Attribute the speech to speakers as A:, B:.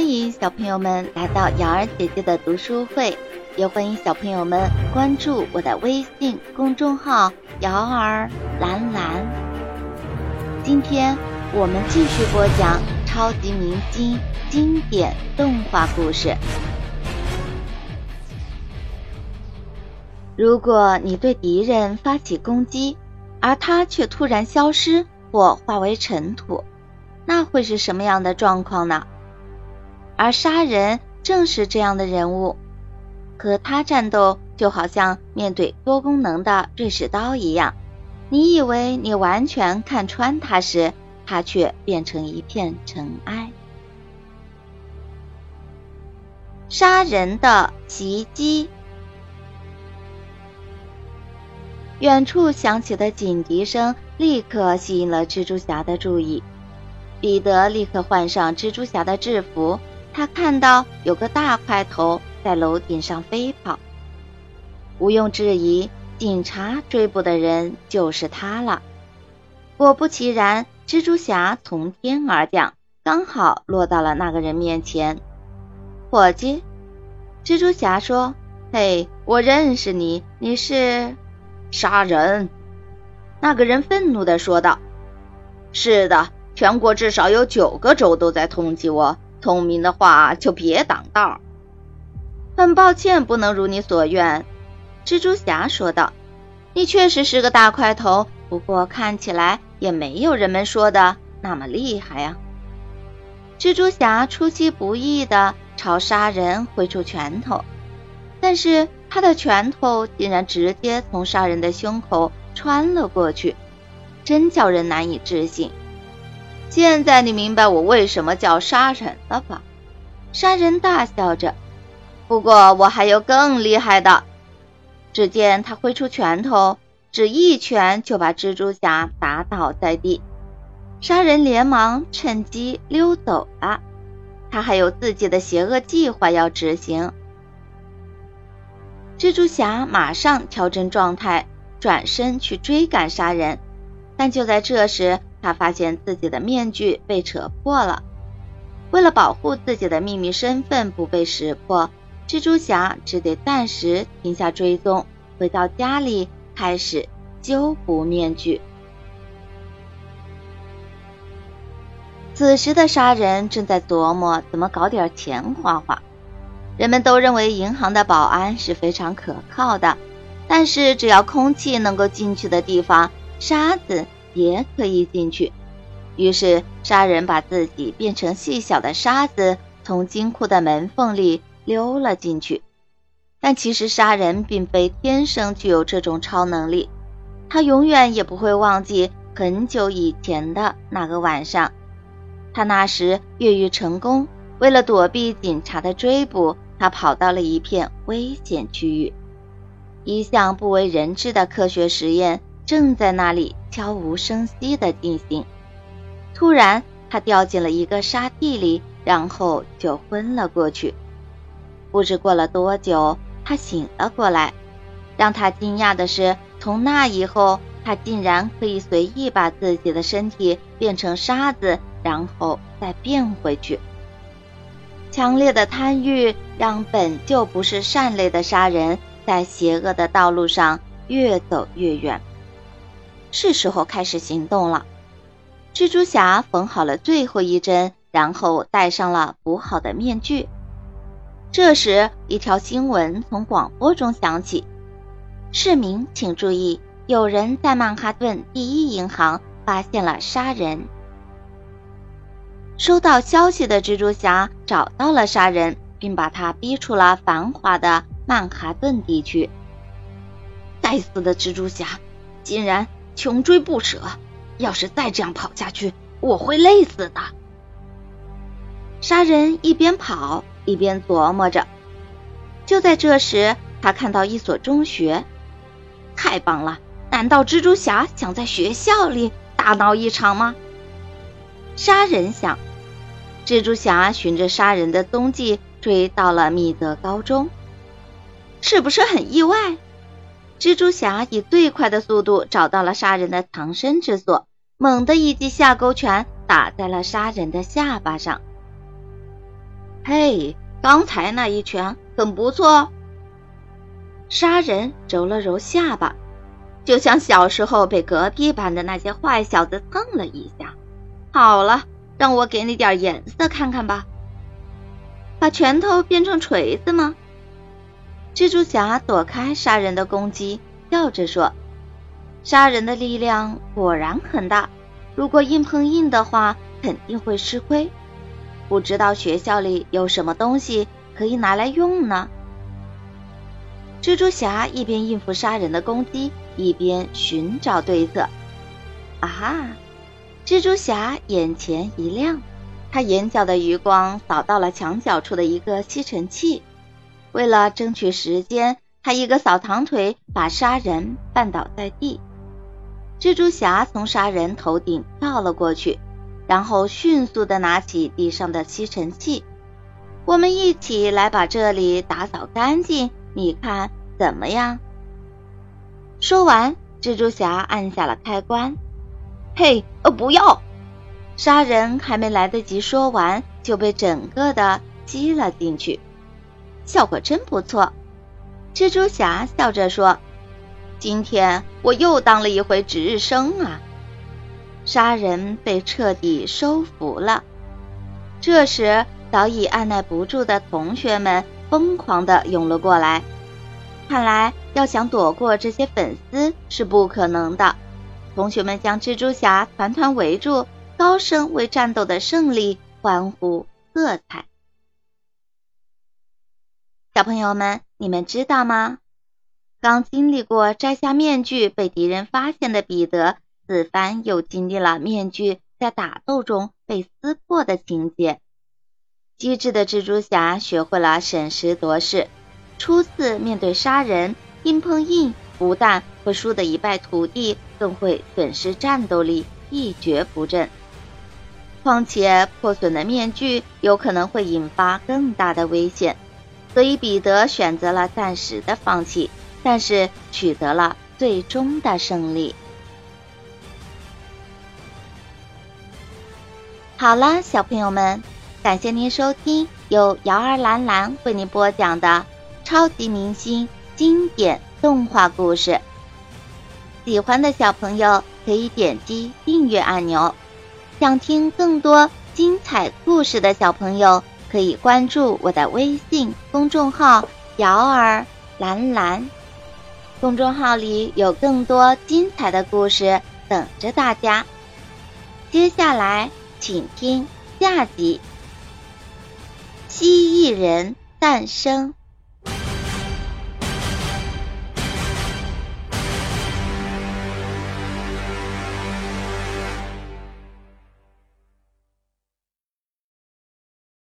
A: 欢迎小朋友们来到瑶儿姐姐的读书会，也欢迎小朋友们关注我的微信公众号“瑶儿蓝蓝”。今天我们继续播讲超级明星经典动画故事。如果你对敌人发起攻击，而他却突然消失或化为尘土，那会是什么样的状况呢？而杀人正是这样的人物，和他战斗就好像面对多功能的瑞士刀一样。你以为你完全看穿他时，他却变成一片尘埃。杀人的袭击，远处响起的警笛声立刻吸引了蜘蛛侠的注意。彼得立刻换上蜘蛛侠的制服。他看到有个大块头在楼顶上飞跑，毋庸置疑，警察追捕的人就是他了。果不其然，蜘蛛侠从天而降，刚好落到了那个人面前。伙计，蜘蛛侠说：“嘿，我认识你，你是
B: 杀人。”
A: 那个人愤怒地说道：“
B: 是的，全国至少有九个州都在通缉我。”聪明的话就别挡道。
A: 很抱歉，不能如你所愿。”蜘蛛侠说道，“你确实是个大块头，不过看起来也没有人们说的那么厉害呀。”蜘蛛侠出其不意地朝杀人挥出拳头，但是他的拳头竟然直接从杀人的胸口穿了过去，真叫人难以置信。现在你明白我为什么叫杀人了吧？杀人大笑着。不过我还有更厉害的。只见他挥出拳头，只一拳就把蜘蛛侠打倒在地。杀人连忙趁机溜走了。他还有自己的邪恶计划要执行。蜘蛛侠马上调整状态，转身去追赶杀人。但就在这时，他发现自己的面具被扯破了。为了保护自己的秘密身份不被识破，蜘蛛侠只得暂时停下追踪，回到家里开始修补面具。此时的杀人正在琢磨怎么搞点钱花花。人们都认为银行的保安是非常可靠的，但是只要空气能够进去的地方，沙子。也可以进去。于是杀人把自己变成细小的沙子，从金库的门缝里溜了进去。但其实杀人并非天生具有这种超能力，他永远也不会忘记很久以前的那个晚上。他那时越狱成功，为了躲避警察的追捕，他跑到了一片危险区域。一项不为人知的科学实验正在那里。悄无声息地进行。突然，他掉进了一个沙地里，然后就昏了过去。不知过了多久，他醒了过来。让他惊讶的是，从那以后，他竟然可以随意把自己的身体变成沙子，然后再变回去。强烈的贪欲让本就不是善类的杀人，在邪恶的道路上越走越远。是时候开始行动了。蜘蛛侠缝好了最后一针，然后戴上了补好的面具。这时，一条新闻从广播中响起：“市民请注意，有人在曼哈顿第一银行发现了杀人。”收到消息的蜘蛛侠找到了杀人，并把他逼出了繁华的曼哈顿地区。
B: 该死的蜘蛛侠，竟然！穷追不舍，要是再这样跑下去，我会累死的。
A: 杀人一边跑一边琢磨着。就在这时，他看到一所中学，太棒了！难道蜘蛛侠想在学校里大闹一场吗？杀人想。蜘蛛侠循着杀人的踪迹追到了密德高中，是不是很意外？蜘蛛侠以最快的速度找到了杀人的藏身之所，猛地一记下勾拳打在了杀人的下巴上。
B: 嘿，刚才那一拳很不错。杀人揉了揉下巴，就像小时候被隔壁班的那些坏小子蹭了一下。好了，让我给你点颜色看看吧。把拳头变成锤子吗？蜘蛛侠躲开杀人的攻击，笑着说：“杀人的力量果然很大，如果硬碰硬的话，肯定会吃亏。不知道学校里有什么东西可以拿来用呢？”蜘蛛侠一边应付杀人的攻击，一边寻找对策。啊！蜘蛛侠眼前一亮。他眼角的余光扫到了墙角处的一个吸尘器，为了争取时间，他一个扫堂腿把杀人绊倒在地。蜘蛛侠从杀人头顶跳了过去，然后迅速的拿起地上的吸尘器。我们一起来把这里打扫干净，你看怎么样？说完，蜘蛛侠按下了开关。嘿，呃，不要！杀人还没来得及说完，就被整个的吸了进去，效果真不错。蜘蛛侠笑着说：“今天我又当了一回值日生啊！”杀人被彻底收服了。这时，早已按耐不住的同学们疯狂的涌了过来。看来，要想躲过这些粉丝是不可能的。同学们将蜘蛛侠团团围住。高声为战斗的胜利欢呼喝彩。小朋友们，你们知道吗？刚经历过摘下面具被敌人发现的彼得，此番又经历了面具在打斗中被撕破的情节。机智的蜘蛛侠学会了审时度势，初次面对杀人，硬碰硬不但会输得一败涂地，更会损失战斗力，一蹶不振。况且破损的面具有可能会引发更大的危险，所以彼得选择了暂时的放弃，但是取得了最终的胜利。好了，小朋友们，感谢您收听由瑶儿兰兰为您播讲的超级明星经典动画故事。喜欢的小朋友可以点击订阅按钮。想听更多精彩故事的小朋友，可以关注我的微信公众号“瑶儿蓝蓝”。公众号里有更多精彩的故事等着大家。接下来，请听下集：蜥蜴人诞生。